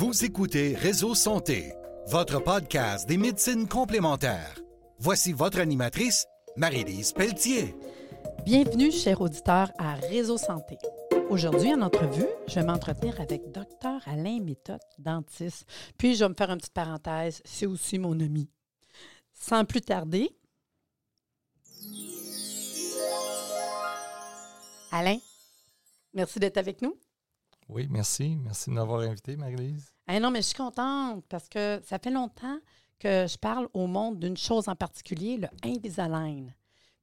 Vous écoutez Réseau Santé, votre podcast des médecines complémentaires. Voici votre animatrice, Marie-Lise Pelletier. Bienvenue, chers auditeurs, à Réseau Santé. Aujourd'hui, en entrevue, je vais m'entretenir avec Dr Alain Méthode, dentiste. Puis, je vais me faire une petite parenthèse, c'est aussi mon ami. Sans plus tarder, Alain, merci d'être avec nous. Oui, merci. Merci de m'avoir invité, Marie-Lise. Non, mais je suis contente parce que ça fait longtemps que je parle au monde d'une chose en particulier, le Invisalign.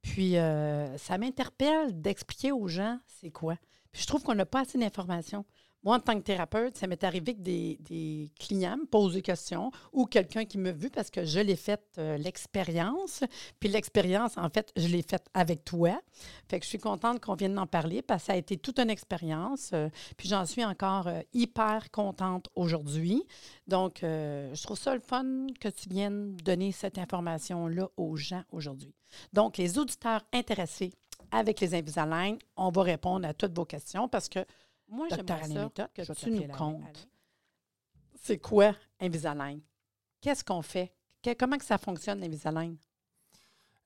Puis euh, ça m'interpelle d'expliquer aux gens c'est quoi. Je trouve qu'on n'a pas assez d'informations. Moi, en tant que thérapeute, ça m'est arrivé que des, clients me posent des questions ou quelqu'un qui me vu parce que je l'ai fait euh, l'expérience. Puis l'expérience, en fait, je l'ai faite avec toi. Fait que je suis contente qu'on vienne d'en parler parce que ça a été toute une expérience. Euh, puis j'en suis encore euh, hyper contente aujourd'hui. Donc, je trouve ça le fun que tu viennes donner cette information-là aux gens aujourd'hui. Donc, les auditeurs intéressés avec les Invisalign, on va répondre à toutes vos questions parce que moi, j'aimerais ça que tu nous comptes. C'est quoi Invisalign? Qu'est-ce qu'on fait? comment que ça fonctionne, Invisalign?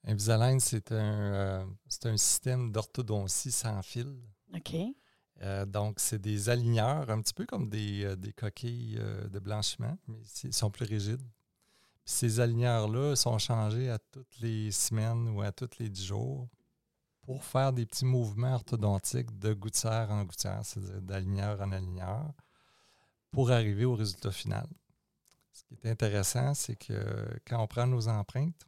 Invisalign, c'est un, euh, un système d'orthodontie sans fil. OK. Euh, donc, c'est des aligneurs, un petit peu comme des, euh, coquilles de blanchiment, mais ils sont plus rigides. ces aligneurs-là sont changés à toutes les semaines ou à tous les dix jours pour faire des petits mouvements orthodontiques de gouttière en gouttière, c'est-à-dire d'aligneur en aligneur, pour arriver au résultat final. Ce qui est intéressant, c'est que quand on prend nos empreintes,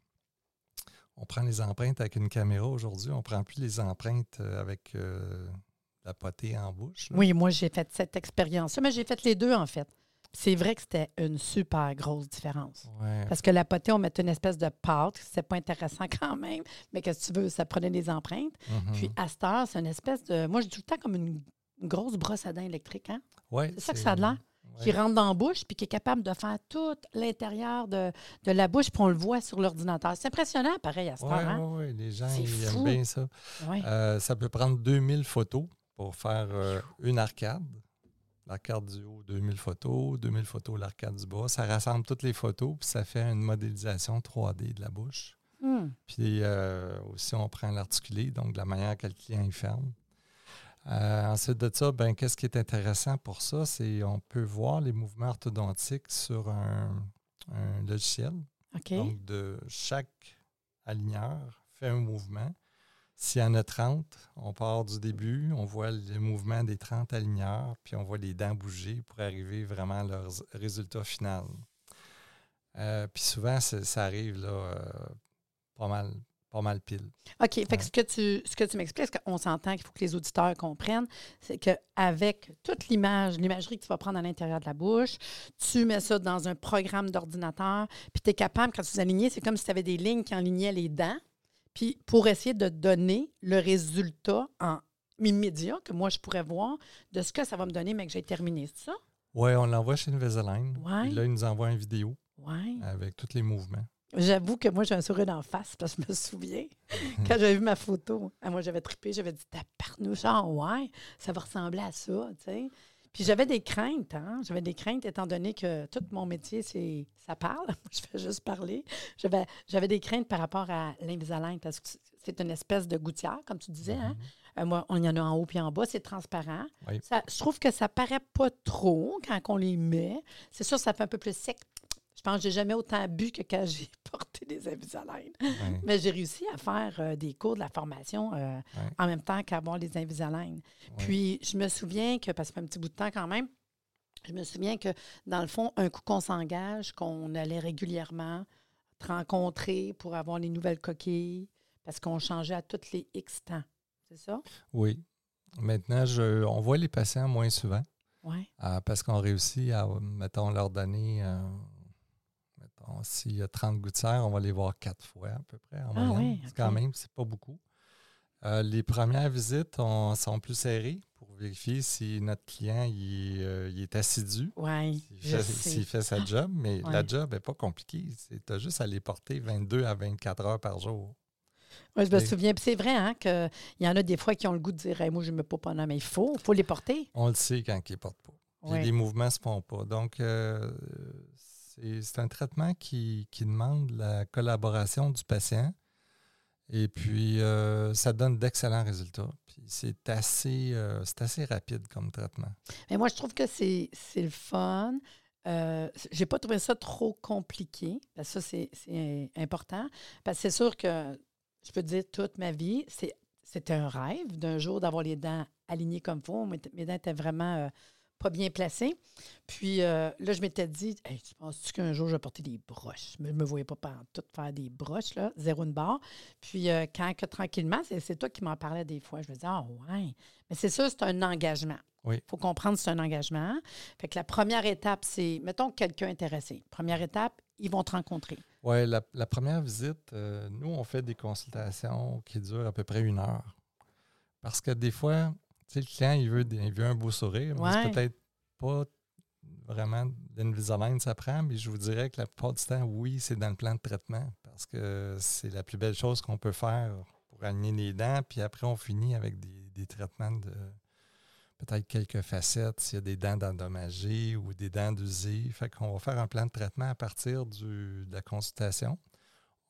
on prend les empreintes avec une caméra aujourd'hui, on ne prend plus les empreintes euh, avec euh, la potée en bouche. Oui, moi j'ai fait cette expérience mais j'ai fait les deux en fait. C'est vrai que c'était une super grosse différence. Parce que la potée, on mettait une espèce de pâte, c'était pas intéressant quand même, mais qu'est-ce que tu veux, ça prenait des empreintes. Mm-hmm. Puis à cette heure, c'est une espèce de. Moi, je dis tout le temps comme une, grosse brosse à dents électrique. Hein? c'est ça que ça a l'air. Qui rentre dans la bouche, puis qui est capable de faire tout l'intérieur de, la bouche, puis on le voit sur l'ordinateur. C'est impressionnant, pareil, à heure. Hein? Oui, oui, les gens ils aiment bien ça. Euh, ça peut prendre 2000 photos pour faire euh, une arcade l'arcade du haut, 2000 photos, 2000 photos l'arcade du bas. Ça rassemble toutes les photos, puis ça fait une modélisation 3D de la bouche. Hmm. Puis euh, aussi, on prend l'articulé, donc de la manière que le client y ferme. Euh, ensuite de ça, ben, qu'est-ce qui est intéressant pour ça? C'est qu'on peut voir les mouvements orthodontiques sur un, logiciel. Donc, de chaque aligneur fait un mouvement. S'il y en a 30, on part du début, on voit le mouvement des 30 aligneurs, puis on voit les dents bouger pour arriver vraiment à leur résultat final. Euh, puis souvent, ça arrive là, euh, pas mal pas mal pile. OK. Fait que ce que tu, ce que tu m'expliques, qu'on s'entend qu'il faut que les auditeurs comprennent, c'est qu'avec toute l'image, l'imagerie que tu vas prendre à l'intérieur de la bouche, tu mets ça dans un programme d'ordinateur, puis tu es capable, quand tu alignes, c'est comme si tu avais des lignes qui enlignaient les dents. Puis pour essayer de donner le résultat en immédiat que moi je pourrais voir de ce que ça va me donner, mais que j'ai terminé, c'est ça? Oui, on l'envoie chez Invisalign. Ouais. là, il nous envoie une vidéo avec tous les mouvements. J'avoue que moi, j'ai un sourire d'en face parce que je me souviens, quand j'avais vu ma photo, ah, moi, j'avais trippé, j'avais dit, taparnouche, genre, ouais, ça va ressembler à ça, tu sais. Puis j'avais des craintes, hein? J'avais des craintes étant donné que tout mon métier, c'est ça parle. je fais juste parler. J'avais, j'avais des craintes par rapport à l'Invisalign parce que c'est une espèce de gouttière, comme tu disais. Hein? Mm-hmm. Euh, moi, on y en a en haut puis en bas, c'est transparent. je trouve que ça paraît pas trop quand on les met. C'est sûr, ça fait un peu plus sec je pense que j'ai jamais autant bu que quand j'ai porté des Invisalign. Mais j'ai réussi à faire euh, des cours de la formation euh, en même temps qu'avoir les Invisalign. Puis je me souviens que, parce que ça fait un petit bout de temps quand même, je me souviens que dans le fond, un coup qu'on s'engage, qu'on allait régulièrement te rencontrer pour avoir les nouvelles coquilles, parce qu'on changeait à toutes les X temps. C'est ça? Oui. Maintenant, je, on voit les patients moins souvent. Oui. Euh, parce qu'on réussit à, mettons, leur donner s'il y a 30 gouttières, on va les voir quatre fois à peu près en ah Oui, Quand même, c'est pas beaucoup. Euh, les premières visites sont plus serrées pour vérifier si notre client il, euh, est assidu, oui, s'il fait, sa job, mais la job n'est pas compliquée. Tu as juste à les porter 22 à 24 heures par jour. Oui, je me souviens. c'est vrai hein, qu'il y en a des fois qui ont le goût de dire Moi, je ne me pas pendant, mais il faut, faut les porter. On le sait quand ils ne portent pas. les mouvements ne se font pas. Donc, euh, c'est un traitement qui, demande la collaboration du patient. Et puis, euh, ça donne d'excellents résultats. C'est assez, assez rapide comme traitement. Mais moi, je trouve que c'est le fun. Euh, j'ai pas trouvé ça trop compliqué. Parce que ça, c'est important. Parce que c'est sûr que je peux te dire toute ma vie, c'était un rêve d'un jour d'avoir les dents alignées comme faut. Mes dents étaient vraiment euh, pas bien placées. Puis euh, là, je m'étais dit, tu penses-tu qu'un jour je vais porter des broches? Je ne me voyais pas tout faire des broches, là, zéro une barre. Puis euh, quand que tranquillement, c'est toi qui m'en parlais des fois, je me disais, ah ouais. Mais c'est ça, c'est un engagement. Il faut comprendre que c'est un engagement. Fait que la première étape, c'est, mettons, quelqu'un intéressé. Première étape, ils vont te rencontrer. Oui, la, première visite, euh, nous, on fait des consultations qui durent à peu près une heure. Parce que des fois, sais, le client, il veut, il veut un beau sourire, mais c'est peut-être pas vraiment l'Invisalign, ça prend, mais je vous dirais que la plupart du temps, oui, c'est dans le plan de traitement parce que c'est la plus belle chose qu'on peut faire pour aligner les dents. Puis après, on finit avec des traitements de, peut-être quelques facettes s'il y a des dents endommagées ou des dents d'usées. Fait qu'on va faire un plan de traitement à partir de la consultation.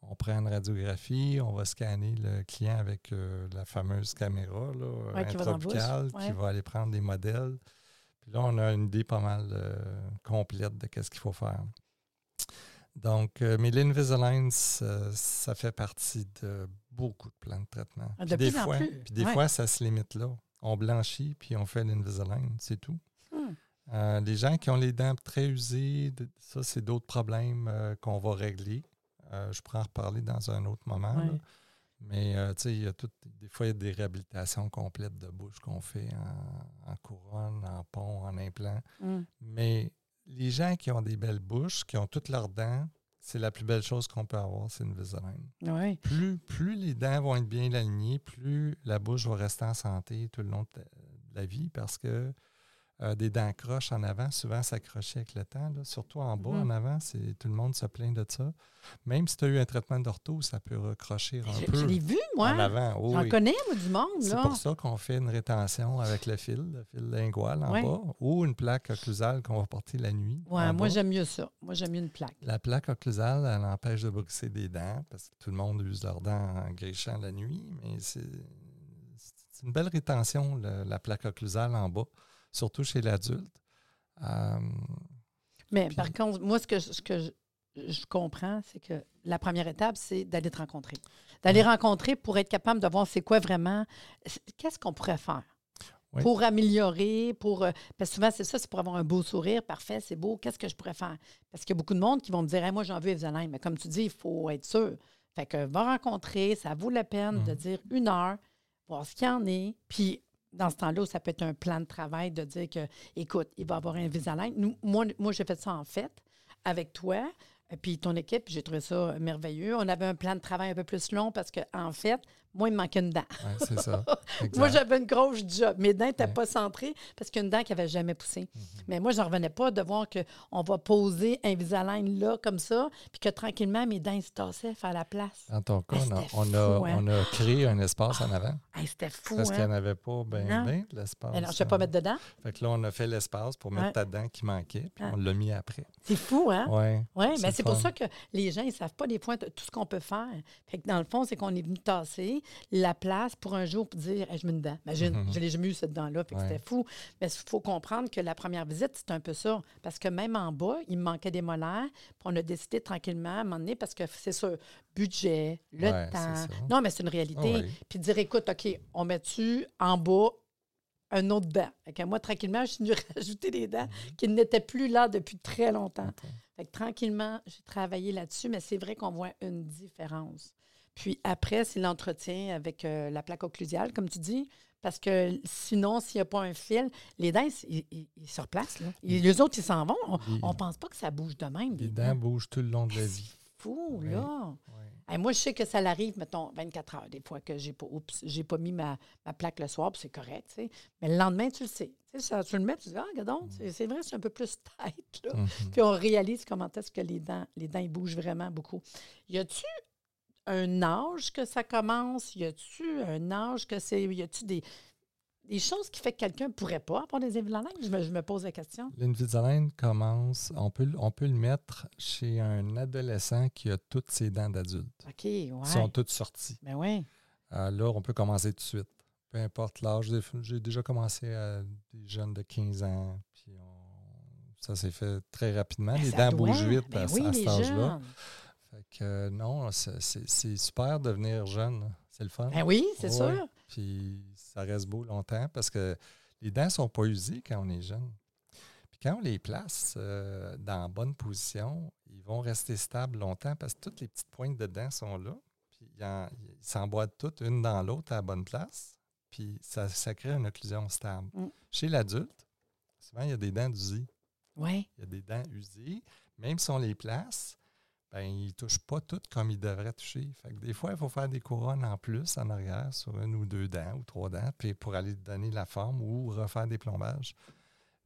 On prend une radiographie, on va scanner le client avec euh, la fameuse caméra là, qui va aller prendre des modèles. Puis là, on a une idée pas mal euh, complète de ce qu'il faut faire. Donc, euh, mais l'Invisalign, ça fait partie de beaucoup de plans de traitement. Ah, de des fois, Puis des fois, ça se limite là on blanchit, puis on fait l'Invisalign, c'est tout. Hmm. Euh, les gens qui ont les dents très usées, ça, c'est d'autres problèmes euh, qu'on va régler. Euh, je pourrais en reparler dans un autre moment. Mais tu sais, il y a des fois, il y a des réhabilitations complètes de bouche qu'on fait en, couronne, en pont, en implant. Hmm. Mais les gens qui ont des belles bouches, qui ont toutes leurs dents, c'est la plus belle chose qu'on peut avoir, c'est une Oui. Plus, plus les dents vont être bien alignées, plus la bouche va rester en santé tout le long de la vie parce que euh, des dents croches en avant, souvent s'accrocher avec le temps. Surtout en bas, en mhm. avant, c'est tout le monde se plaint de ça. Même si tu as eu un traitement d'ortho, ça peut recrocher un peu. Je l'ai vu, moi. En avant. J'en connais, moi, du monde. C'est pour ça qu'on fait une rétention avec le fil, le fil lingual en bas, ou une plaque occlusale qu'on va porter la nuit. Oui, moi, j'aime mieux ça. Moi, j'aime mieux une plaque. La plaque occlusale, elle empêche de brosser des dents parce que tout le monde use leurs dents en grichant la nuit, mais c'est une belle rétention, la plaque occlusale en bas, surtout chez l'adulte. Euh, Mais par contre, moi, ce que, ce que je, comprends, c'est que la première étape, c'est d'aller te rencontrer. D'aller rencontrer pour être capable de voir c'est quoi vraiment, qu'est-ce qu'on pourrait faire. Pour améliorer, pour. Euh, parce que souvent, c'est ça, c'est pour avoir un beau sourire, parfait, c'est beau. Qu'est-ce que je pourrais faire? Parce qu'il y a beaucoup de monde qui vont me dire Moi, j'en veux Evzaline. Mais comme tu dis, il faut être sûr. Fait que va rencontrer, ça vaut la peine de mmh. dire une heure, voir ce qu'il y en est. Puis dans ce temps-là, ça peut être un plan de travail de dire que, écoute, il va avoir un Invisalign. Nous, moi, moi j'ai fait ça en fait avec toi. Puis ton équipe, j'ai trouvé ça merveilleux. On avait un plan de travail un peu plus long parce qu'en en fait, moi, il me manquait une dent. c'est ça. moi, j'avais une grosse job. Mes dents n'étaient pas centrées parce qu'il y a une dent qui n'avait jamais poussé. Mhm. Mais moi, je n'en revenais pas de voir qu'on va poser un Invisalign là, comme ça, puis que tranquillement, mes dents se tassaient à la place. En ton cas, on, a, hein? on, a, créé un espace en avant. c'était fou. Parce hein? qu'il n'y en avait pas bien, bien l'espace. Alors, je ne vais pas mettre dedans. Fait que là, on a fait l'espace pour mettre ta dent qui manquait, puis on l'a mis après. C'est fou, hein? Oui. Oui, mais c'est pour ça que les gens, ils ne savent pas des fois tout ce qu'on peut faire. Fait que dans le fond, c'est qu'on est venu tasser la place pour un jour pour dire je mets une dent. Imagine, je l'ai jamais eu cette dent-là, c'était fou. Mais il faut comprendre que la première visite, c'est un peu ça. Parce que même en bas, il me manquait des molaires. Puis on a décidé tranquillement à un moment donné, parce que c'est ça, budget, le temps. Non, mais c'est une réalité. Puis dire écoute, OK, on met-tu en bas un autre dent? Fait moi, tranquillement, je suis venue rajouter des dents mm-hmm. qui n'étaient plus là depuis très longtemps. Fait que tranquillement, j'ai travaillé là-dessus, mais c'est vrai qu'on voit une différence. Puis après, c'est l'entretien avec euh, la plaque occlusiale, comme tu dis. Parce que sinon, s'il n'y a pas un fil, les dents, ils, se replacent. Là. les autres, ils s'en vont. On ne pense pas que ça bouge de même. Les, dents, bougent tout le long de la vie. fou, là. moi, je sais que ça l'arrive, mettons, 24 heures, des fois, que j'ai pas, j'ai pas mis ma, plaque le soir, c'est correct, Mais le lendemain, tu le sais. Ça, tu le mets, tu dis, ah, regarde, mm. c'est vrai, c'est un peu plus tête, là. Mm-hmm. Puis on réalise comment est-ce que les dents, les dents, ils bougent vraiment beaucoup. Y a-tu un âge que ça commence? Y a-tu un âge que c'est. Y a-tu des. des choses qui fait que quelqu'un ne pourrait pas avoir des Invisalign? Je me, je me pose la question. L'Invisalign commence, on peut, on peut le mettre chez un adolescent qui a toutes ses dents d'adulte. OK, ouais. Ils sont toutes sorties. Ben oui. Euh, là, on peut commencer tout de suite. Peu importe l'âge. J'ai déjà commencé à des jeunes de 15 ans. Puis on- ça s'est fait très rapidement. Ben, les dents bougent vite Ben à, oui, à cet âge-là. Fait que euh, non, c'est- super de devenir jeune. C'est le fun. Ben oui, c'est Ouais. sûr. Puis ça reste beau longtemps parce que les dents ne sont pas usées quand on est jeune. Puis quand on les place euh, dans la bonne position, ils vont rester stables longtemps parce que toutes les petites pointes de dents sont là. Puis ils s'emboîtent toutes une dans l'autre à la bonne place. Puis ça, ça crée une occlusion stable. Mm. Chez l'adulte, souvent il y a des dents usées. Oui. Il y a des dents usées. Même si on les place, ben, ils ne touchent pas toutes comme ils devraient toucher. Des fois, il faut faire des couronnes en plus en arrière sur une ou deux dents ou trois dents puis pour aller donner la forme ou refaire des plombages.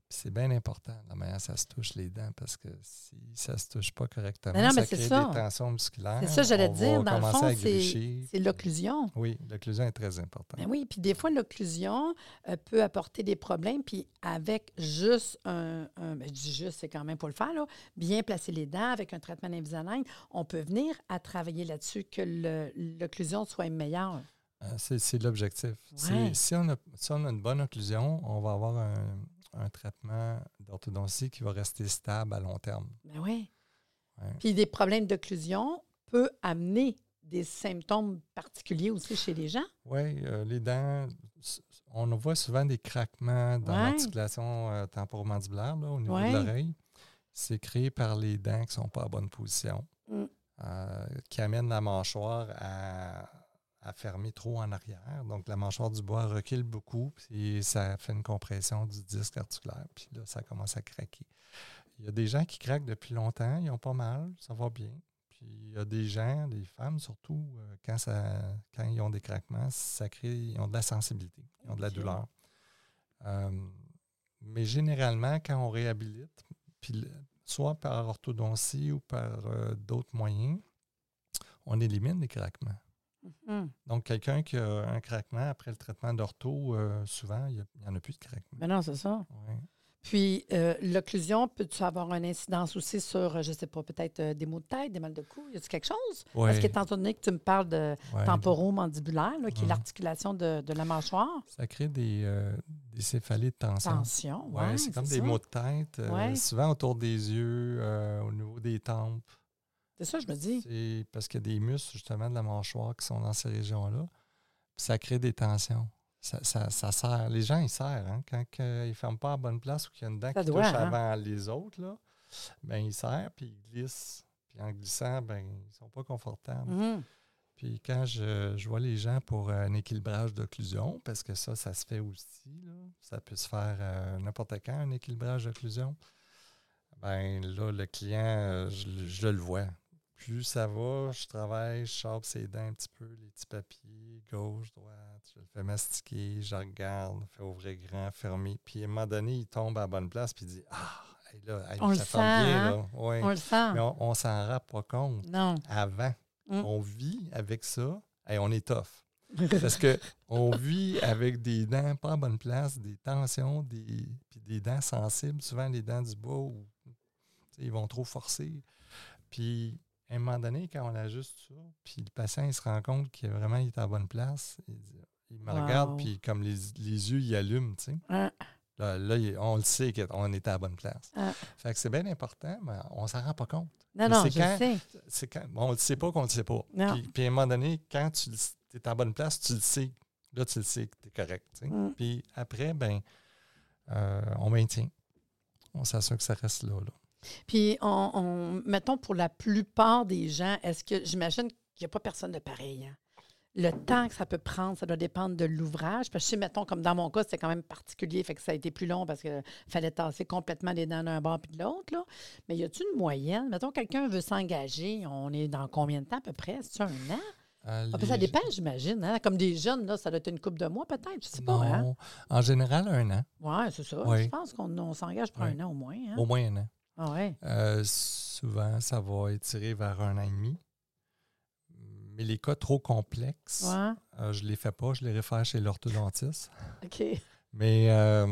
C'est bien important la manière ça se touche les dents parce que si ça ne se touche pas correctement, Non, non, mais ça crée ça. des tensions musculaires. C'est ça, j'allais dire. Dans le fond, c'est l'occlusion. Oui, l'occlusion est très importante. Ben oui, puis des fois, l'occlusion euh, peut apporter des problèmes, puis avec juste un, un- ben, je dis juste, c'est quand même pour le faire, là, bien placer les dents avec un traitement d'Invisalign, on peut venir à travailler là-dessus, que l'occlusion soit meilleure. Euh, C'est l'objectif. Ouais. Si, on a, si on a une bonne occlusion, on va avoir un, un traitement d'orthodontie qui va rester stable à long terme. Ben oui. Ouais. Puis des problèmes d'occlusion peuvent amener des symptômes particuliers aussi chez les gens. Oui, euh, les dents, on voit souvent des craquements dans Ouais. l'articulation euh, temporomandibulaire là, au niveau Ouais. de l'oreille. C'est créé par les dents qui ne sont pas à bonne position, Mm. euh, qui amènent la mâchoire à, à fermer trop en arrière. Donc, la mâchoire du bois recule beaucoup, puis ça fait une compression du disque articulaire, puis là, ça commence à craquer. Il y a des gens qui craquent depuis longtemps, ils ont pas mal, ça va bien. Puis il y a des gens, des femmes surtout, euh, quand, ça, quand ils ont des craquements, ça crée, ils ont de la sensibilité, ils ont de la douleur. Euh, mais généralement, quand on réhabilite, puis soit par orthodontie ou par euh, d'autres moyens, on élimine les craquements. Mhm. Donc, quelqu'un qui a un craquement après le traitement d'ortho, euh, souvent, il n'y en a plus de craquement. Ben non, c'est ça. Ouais. Puis euh, l'occlusion, peut-tu avoir une incidence aussi sur, euh, je ne sais pas, peut-être euh, des maux de tête, des mal de cou? Y a-t-il quelque chose? Ouais, Parce qu'étant donné que tu me parles de ouais. temporomandibulaire, là, qui est Mhm. l'articulation de, de la mâchoire, Ça crée des, des céphalées de tension. tension, Oui, ouais, c'est comme des maux de tête, souvent autour des yeux, au niveau des tempes. C'est ça, je me dis. C'est parce qu'il y a des muscles justement de la mâchoire qui sont dans ces régions-là. Ça crée des tensions. Ça, ça, ça serre. Les gens, ils serrent. Hein? Quand ils ne ferment pas à la bonne place ou qu'il y a une dent Ça qui doit, touche hein? avant les autres, là, ben, ils serrent puis ils glissent. Puis en glissant, ben, ils ne sont pas confortables. Mhm. Puis quand je, je vois les gens pour un équilibrage d'occlusion, parce que ça, ça se fait aussi, là, ça peut se faire euh, n'importe quand, un équilibrage d'occlusion, ben là, le client, euh, je le vois. Plus ça va, je travaille, je chape ses dents un petit peu, les petits papiers, gauche, droite, je le fais mastiquer, je regarde, fais ouvrir grand, fermer. Puis à un moment donné, il tombe à la bonne place, puis il dit Ah, hey, là, hey, On le ça sent, bien, hein? là. Ouais. On le sent. Mais on, on s'en rend pas compte Non. avant. Mm. On vit avec ça. et on est tough. Parce que on vit avec des dents pas à bonne place, des tensions, des, puis des dents sensibles, souvent les dents du bas, où, ils vont trop forcer. Puis, à un moment donné, quand on ajuste ça, puis le patient, il se rend compte qu'il vraiment il est à la bonne place, il, dit- il me Wow. regarde, puis comme les, les yeux, ils allument, tu sais. Hein? Là, là, on le sait qu'on est à la bonne place. Ah. Fait que c'est bien important, mais on s'en rend pas compte. Non, non, c'est je quand- sais. C'est quand, bon, on ne le sait pas qu'on ne le sait pas. Puis, puis à un moment donné, quand tu es à la bonne place, tu le sais. Là, tu le sais que tu es correct. tu sais. Mm. Puis après, ben, euh, on maintient. On s'assure que ça reste là. là. Puis, on, on- mettons, pour la plupart des gens, est-ce que, j'imagine qu'il n'y a pas personne de pareil. hein? Le temps que ça peut prendre, ça doit dépendre de l'ouvrage. Parce que, je sais, mettons, comme dans mon cas, c'était quand même particulier, fait que ça a été plus long parce qu'il fallait tasser complètement les dents d'un bord puis de l'autre. là. Mais y a-t-il une moyenne? Mettons, quelqu'un veut s'engager, on est dans combien de temps à peu près? C'est un an? Euh, Ah, puis ça dépend, j'imagine. hein? Comme des jeunes, là, ça doit être une couple de mois peut-être, je sais pas. Hein? Non. En général, un an. Oui, c'est ça. Oui. Je pense qu'on on s'engage pour Oui. un an au moins. Hein? Au moins un an. Ah ouais. Euh, souvent, ça va étirer vers un an et demi. Mais les cas trop complexes, Ouais. Euh, je ne les fais pas, je les réfère chez l'orthodontiste. OK. Mais euh,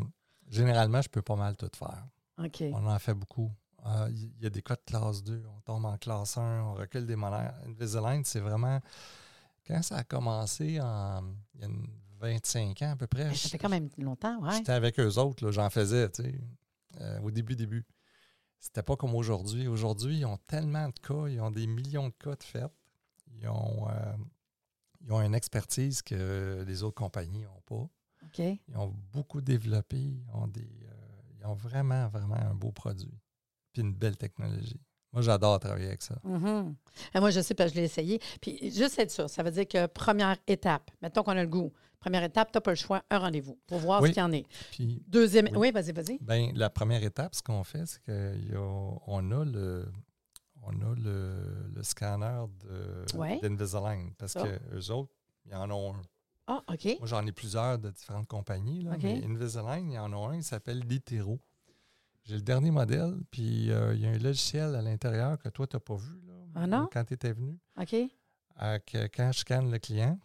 généralement, je peux pas mal tout faire. OK. On en fait beaucoup. Euh, Il y a des cas de classe 2, on tombe en classe 1, on recule des molaires. Invisalign, c'est vraiment. Quand ça a commencé en, il y a une 25 ans à peu près, Ça fait quand même longtemps, ouais. j'étais avec eux autres, là, j'en faisais, tu sais, euh, au début, début. C'était pas comme aujourd'hui. Aujourd'hui, ils ont tellement de cas, ils ont des millions de cas de fait. Ils ont, euh, ils ont une expertise que les autres compagnies n'ont pas. Ils ont beaucoup développé. Ils ont, des, euh, ils ont vraiment, vraiment un beau produit. Puis une belle technologie. Moi, j'adore travailler avec ça. Mhm. Et moi, je sais, parce que je l'ai essayé. Puis, juste être sûr, ça veut dire que première étape, mettons qu'on a le goût. Première étape, tu n'as pas le choix, un rendez-vous pour voir Oui. ce qu'il y en est. Puis, Deuxième. Oui. Oui, vas-y, vas-y. ben, la première étape, ce qu'on fait, c'est qu'on a le. On a le, le scanner Ouais. d'Invisalign parce Ça. que eux autres, ils en ont un. Ah, OK. Moi, j'en ai plusieurs de différentes compagnies. Là, OK. Mais Invisalign, il y en a un, il s'appelle Litero. J'ai le dernier modèle, puis euh, il y a un logiciel à l'intérieur que toi, tu n'as pas vu là, Ah non? quand tu étais venu. OK. Euh, que quand je scanne le client,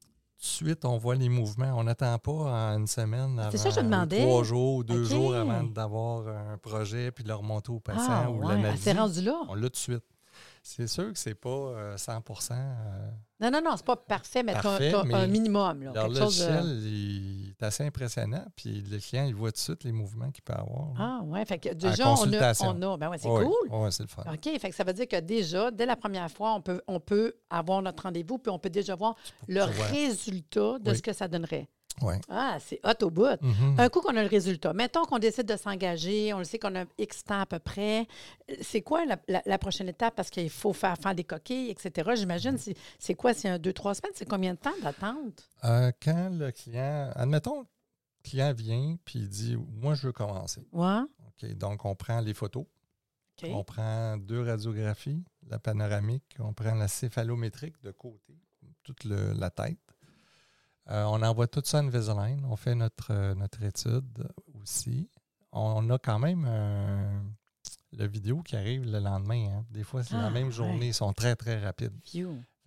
tout de suite, on voit les mouvements. On n'attend pas en une semaine avant, C'est ça que je demandais. trois jours ou deux jours avant d'avoir un projet puis de le remonter au patient Ah, ou ouais. L'analyser. s'est rendue là. On l'a tout de suite. C'est sûr que c'est pas euh, 100% euh, Non, non, non, c'est pas parfait, mais tu as, un minimum. Là, quelque chose de- il est assez impressionnant, puis le client, il voit tout de suite les mouvements qu'il peut avoir. Ah, ouais. Fait que déjà, on a. On a ben ouais, c'est Ouais, cool. ouais, c'est le fun. OK. Fait que ça veut dire que déjà, dès la première fois, on peut, on peut avoir notre rendez-vous, puis on peut déjà voir le résultat de Oui. ce que ça donnerait. Ouais. Ah, c'est hot au bout. Mhm. Un coup qu'on a le résultat, mettons qu'on décide de s'engager, on le sait qu'on a X temps à peu près. C'est quoi la, la- la prochaine étape? Parce qu'il faut faire, faire des coquilles, etc. J'imagine, c'est- c'est quoi? C'est un, deux, trois semaines? C'est combien de temps d'attente? Euh, quand le client, admettons, le client vient puis il dit Moi, je veux commencer. Ouais. OK, donc, on prend les photos, OK. on prend deux radiographies, la panoramique, on prend la céphalométrique de côté, toute le- la tête. Euh, on envoie tout ça à Invisalign. On fait notre, euh, notre étude aussi. On a quand même euh, le vidéo qui arrive le lendemain. hein. Des fois, c'est Ah, la même ouais. journée. Ils sont très, très rapides.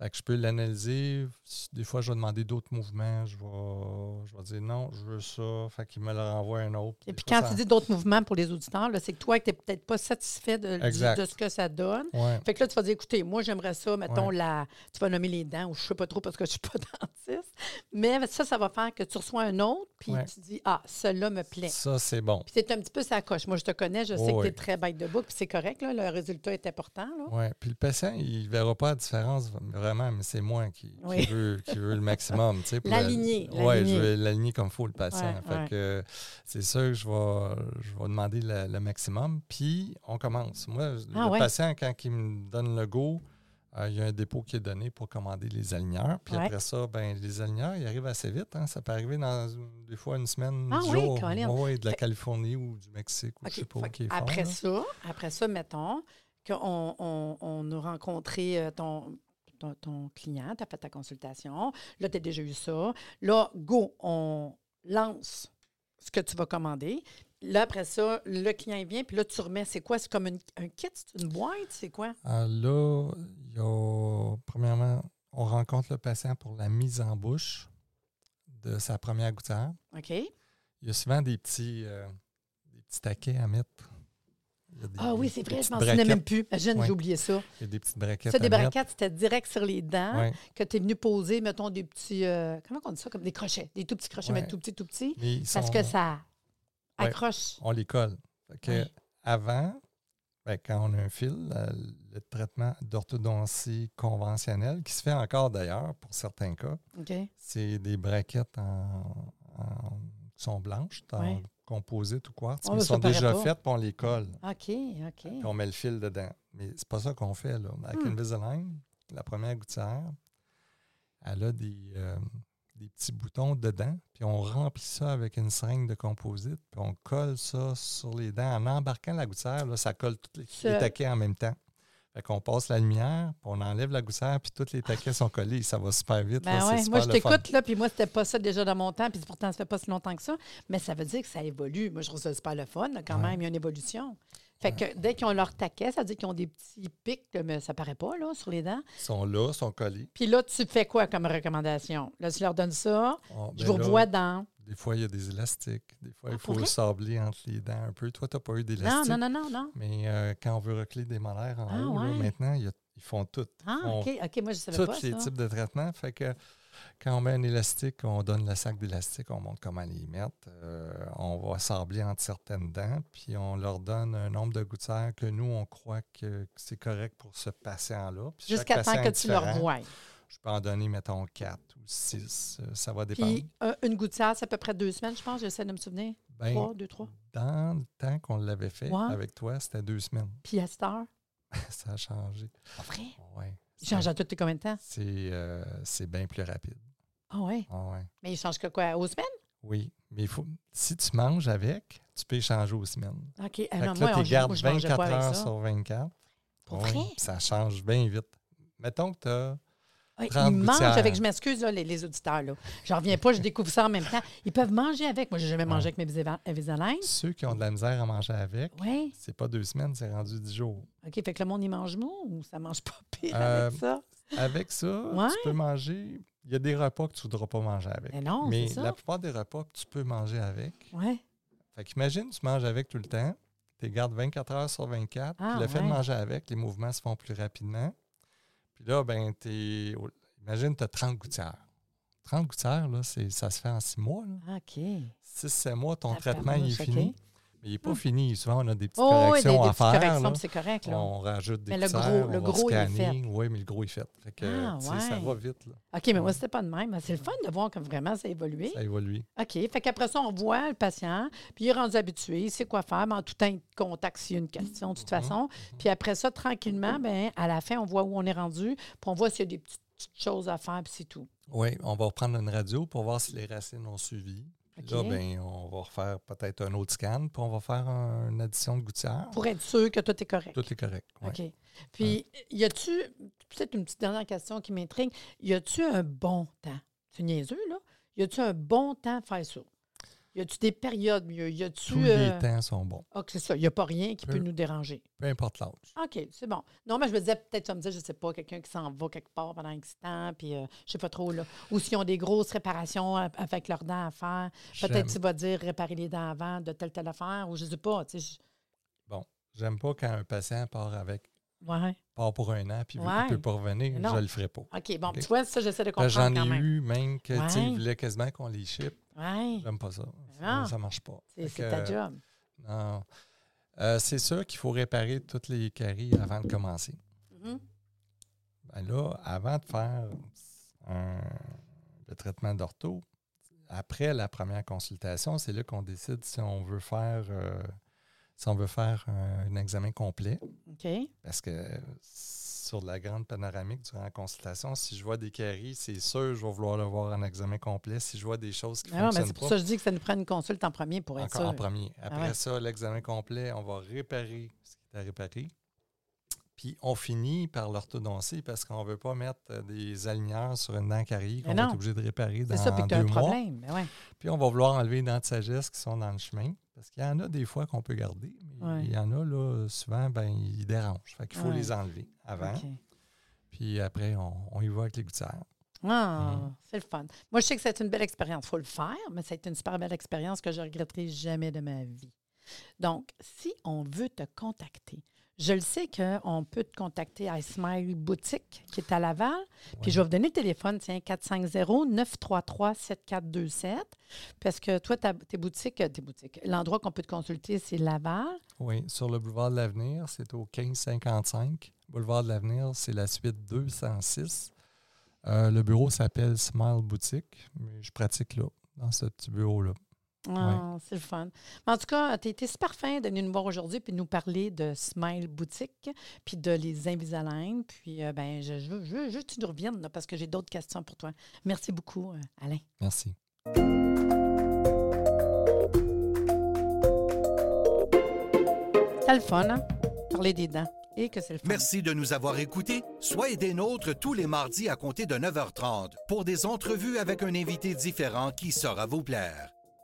Fait que je peux l'analyser. Des fois, je vais demander d'autres mouvements. Je vais, je vais dire non, je veux ça. Fait qu'il me le renvoie un autre. Et puis quand ça- tu dis d'autres mouvements pour les auditeurs, c'est que toi, tu n'es peut-être pas satisfait de, de ce que ça donne. Ouais. Fait que là, tu vas dire, écoutez, moi, j'aimerais ça, mettons, Ouais. la. Tu vas nommer les dents, ou je sais pas trop parce que je suis pas dentiste. Mais ça, ça va faire que tu reçois un autre, puis Ouais. tu dis, ah, celui-là me plaît. Ça, c'est bon. Puis c'est un petit peu sa coche. Moi, je te connais, je sais que tu es oui. très bête de book, puis c'est correct, là, le résultat est important. Ouais. Puis le patient, il ne verra pas la différence vraiment, mais c'est moi qui, qui Oui. veut, qui veut le maximum. L'aligner, la- Ouais, je veux l'aligner comme il faut, le patient. Ouais, fait ouais. que c'est sûr que je vais, je vais demander le, le maximum. Puis on commence. Moi, Ah, le ouais. patient, quand il me donne le go, euh, il y a un dépôt qui est donné pour commander les aligneurs. Puis après ça, ben, les aligneurs, ils arrivent assez vite. hein. Ça peut arriver dans des fois une semaine, Ah oui, jours. Ouais, ouais, de la Californie ou du Mexique ou je sais pas qui après là. ça, après ça, mettons qu'on on, on a rencontré euh, ton, ton, ton client, tu as fait ta consultation. Là, tu as déjà eu ça. Là, go, on lance ce que tu vas commander. Là, après ça, le client vient, puis là, tu remets, c'est quoi? C'est comme une- un kit? C'est une boîte? C'est quoi? Ah, là, y a, premièrement, on rencontre le patient pour la mise en bouche de sa première gouttière. OK? Il y a souvent des petits, euh, des petits taquets à mettre. Ah oui, c'est vrai, je m'en souvenais même plus. Imagine, Ouais. j'ai oublié ça. Il y a des petites braquettes Ça, des braquettes, c'était direct sur les dents Ouais. que tu es venu poser, mettons, des petits. euh, comment on dit ça? Comme des crochets. Des tout petits crochets, mais tout petits, tout petits. Parce sont- que ça accroche. On les colle. Que. Avant, ben, quand on a un fil, euh, le traitement d'orthodontie conventionnelle, qui se fait encore d'ailleurs pour certains cas, c'est des braquettes en, en- qui sont blanches, en. Composite ou quartz, Oh, mais ça sont déjà pas. faites, puis on les colle. OK, OK. Puis on met le fil dedans. Mais c'est pas ça qu'on fait. Là. Avec Hmm. Invisalign, la première gouttière, elle a des, euh, des petits boutons dedans, puis on remplit ça avec une seringue de composite, puis on colle ça sur les dents. En embarquant la gouttière, là, ça colle tous les taquets en même temps. Fait qu'on passe la lumière, puis on enlève la gouttière, puis tous les taquets sont collés. Ça va super vite. Ben c'est ouais, super moi, je t'écoute, là, puis moi, c'était pas ça déjà dans mon temps, puis pourtant, ça fait pas si longtemps que ça. Mais ça veut dire que ça évolue. Moi, je trouve ça super le fun, là, quand Ouais. même. Il y a une évolution. Fait que dès qu'ils ont leur taquet, ça veut dire qu'ils ont des petits pics, mais ça paraît pas, là, sur les dents. Ils sont là, ils sont collés. Puis là, tu fais quoi comme recommandation? Là, tu leur donnes ça, Oh, je ben vous revois dans... Des fois, il y a des élastiques. Des fois, Ah, il faut sabler entre les dents un peu. Toi, tu n'as pas eu Non, d'élastique? non, non, non, non. Mais euh, quand on veut recler des molaires en Ah, haut, là, maintenant, il y a- ils font tout. Ah, On- OK, OK, moi, je savais Tous pas les ça. types de traitements. Fait que quand on met un élastique, on donne le sac d'élastique, on montre comment les mettre. euh, on va sabler entre certaines dents, puis on leur donne un nombre de gouttières que nous, on croit que, que c'est correct pour ce patient-là. Jusqu'à temps que tu leur différent. Je peux en donner, mettons, quatre ou six. euh, Ça va dépendre. Puis euh, une gouttière, c'est à peu près deux semaines, je pense. J'essaie de me souvenir. Ben, Trois, deux, trois. dans le temps qu'on l'avait fait Ouais. avec toi, c'était deux semaines. Puis à cette heure, Ça a changé. pas vrai? Ouais. Il change à toutes les combien de temps? C'est euh, c'est bien plus rapide. Ah ouais? Ah ouais. Mais il change que quoi? Aux semaines? Oui, mais il faut, si tu manges avec, tu peux échanger aux semaines. OK. Que moi, là, on- tu gardes moi, je mangeais 24 pas avec heures sur 24. Pour Oui, vrai? Ça change bien vite. Mettons que tu as Ouais, 30 ils mangent avec, je m'excuse, les, les auditeurs. Là. J'en reviens pas, je découvre ça en même temps. Ils peuvent manger avec. Moi, j'ai jamais mangé avec mes Visa- Invisalign. ceux qui ont de la misère à manger avec, Oui. c'est pas deux semaines, c'est rendu 10 jours. OK. Fait que le monde, il mange mou ou ça mange pas pire Euh, avec ça? Avec ça, Ouais. tu peux manger. Il y a des repas que tu ne voudras pas manger avec. Mais non, Mais c'est ça. la plupart des repas que tu peux manger avec. Ouais. Fait qu'imagine, tu manges avec tout le temps. Tu les gardes 24 heures sur 24. Ah, puis le fait de ouais. manger avec, les mouvements se font plus rapidement. Puis là, ben, t'es. Imagine, tu as 30 gouttières. 30 gouttières, là, c'est- ça se fait en 6 mois. là. OK. 6-7 mois, ton Ah, traitement est fini. Il n'est pas Hmm. fini. Souvent, on a des petites Oh, oui, des, corrections des à faire. corrections, c'est correct. Là. On rajoute des Mais le gros- le est scanner. Oui, mais le gros est fait. Fait que, Ah, tu sais, ça ouais. va vite. Là. OK, mais moi, Ouais. c'était pas de même. C'est le fun de voir comme vraiment ça a évolué. Ça évolue. OK. Fait qu'après ça, on voit le patient, puis il est rendu habitué, il sait quoi faire, mais en tout temps, il te contacte s'il y a une question, de toute Mhm. façon. Puis après ça, tranquillement, ben, à la fin, on voit où on est rendu, puis on voit s'il y a des petites petites choses à faire, puis c'est tout. Oui, on va reprendre une radio pour voir si les racines ont suivi. Puis Là, ben, on va refaire peut-être un autre scan, puis on va faire un- une addition de gouttière. Pour être sûr que tout est correct. Tout est correct. OK. Puis, y a-tu, peut-être une petite dernière question qui m'intrigue, y a-tu un bon temps? C'est niaiseux, là. Y a-tu un bon temps à faire ça? Y a-tu des périodes mieux? Y a-tu. Tous euh, les temps sont bons, Ah, c'est ça. Y a pas rien qui Peu. peut nous déranger. peu importe l'âge. OK, c'est bon. Non, mais je me disais, peut-être, tu vas me dire, je sais pas, quelqu'un qui s'en va quelque part pendant X temps, puis euh, je sais pas trop, là. Ou s'ils ont des grosses réparations avec leurs dents à faire. Peut-être tu vas dire réparer les dents avant de telle, telle affaire, ou je sais pas, tu sais. Bon, j'aime pas quand un patient part avec je- Ouais. part pour un an, puis il ne peut pas revenir, Non. je le ferai pas. OK, bon, tu vois, ça, j'essaie de comprendre J'en quand ai même. eu même que tu Ouais. voulaient quasiment qu'on les ship. Ouais. J'aime pas ça. Ah. Ça, marche pas. C'est ta job. Non. Euh, c'est sûr qu'il faut réparer toutes les caries avant de commencer. Mhm. Ben là, avant de faire un- le traitement d'ortho, après la première consultation, c'est là qu'on décide si on veut faire euh, si on veut faire un, un examen complet. OK. Parce que sur la grande panoramique durant la consultation, si je vois des caries, c'est sûr je vais vouloir le voir en examen complet. Si je vois des choses qui ne Ah non, mais fonctionnent c'est pas, pour ça que je dis que ça nous prend une consulte en premier pour être encore sûr. en premier. Après ouais. ça, l'examen complet, on va réparer ce qui est à réparer. Puis on finit par l'orthodontie parce qu'on ne veut pas mettre euh, des aligneurs sur une dent carie qu'on va être obligé de réparer dans C'est ça, puis que tu as deux un mois. problème. Ben ouais. Puis on va vouloir enlever les dents de sagesse qui sont dans le chemin. Parce qu'il y en a des fois qu'on peut garder, mais Ouais. il y en a là, souvent, ben, ils dérangent. Fait qu'il faut Ouais. les enlever avant. Puis après, on, on y va avec les gouttières. Ah, Mhm. c'est le fun. Moi, je sais que c'est une belle expérience. Il faut le faire, mais ça a été une super belle expérience que je ne regretterai jamais de ma vie. Donc, si on veut te contacter, je le sais qu'on peut te contacter à Smile Boutique, qui est à Laval. Puis je vais vous donner le téléphone, tiens, 450-933-7427. Parce que toi, ta- tes boutiques, euh, tes boutiques, l'endroit qu'on peut te consulter, c'est Laval. Oui, sur le boulevard de l'Avenir, c'est au 1555. Boulevard de l'Avenir, c'est la suite 206. Euh, le bureau s'appelle Smile Boutique, mais je pratique là, dans ce petit bureau-là. Ah, C'est le fun. Mais en tout cas, tu été super fin de venir nous voir aujourd'hui puis de nous parler de Smile Boutique puis de les Invisalign. Puis, euh, ben, je, je veux, je que tu nous reviennes là, parce que j'ai d'autres questions pour toi. Merci beaucoup, euh, Alain. Merci. C'est le fun, hein? Parler des dents. Et que c'est le fun. Merci de nous avoir écoutés. Soyez des nôtres tous les mardis à compter de 9h30 pour des entrevues avec un invité différent qui saura vous plaire.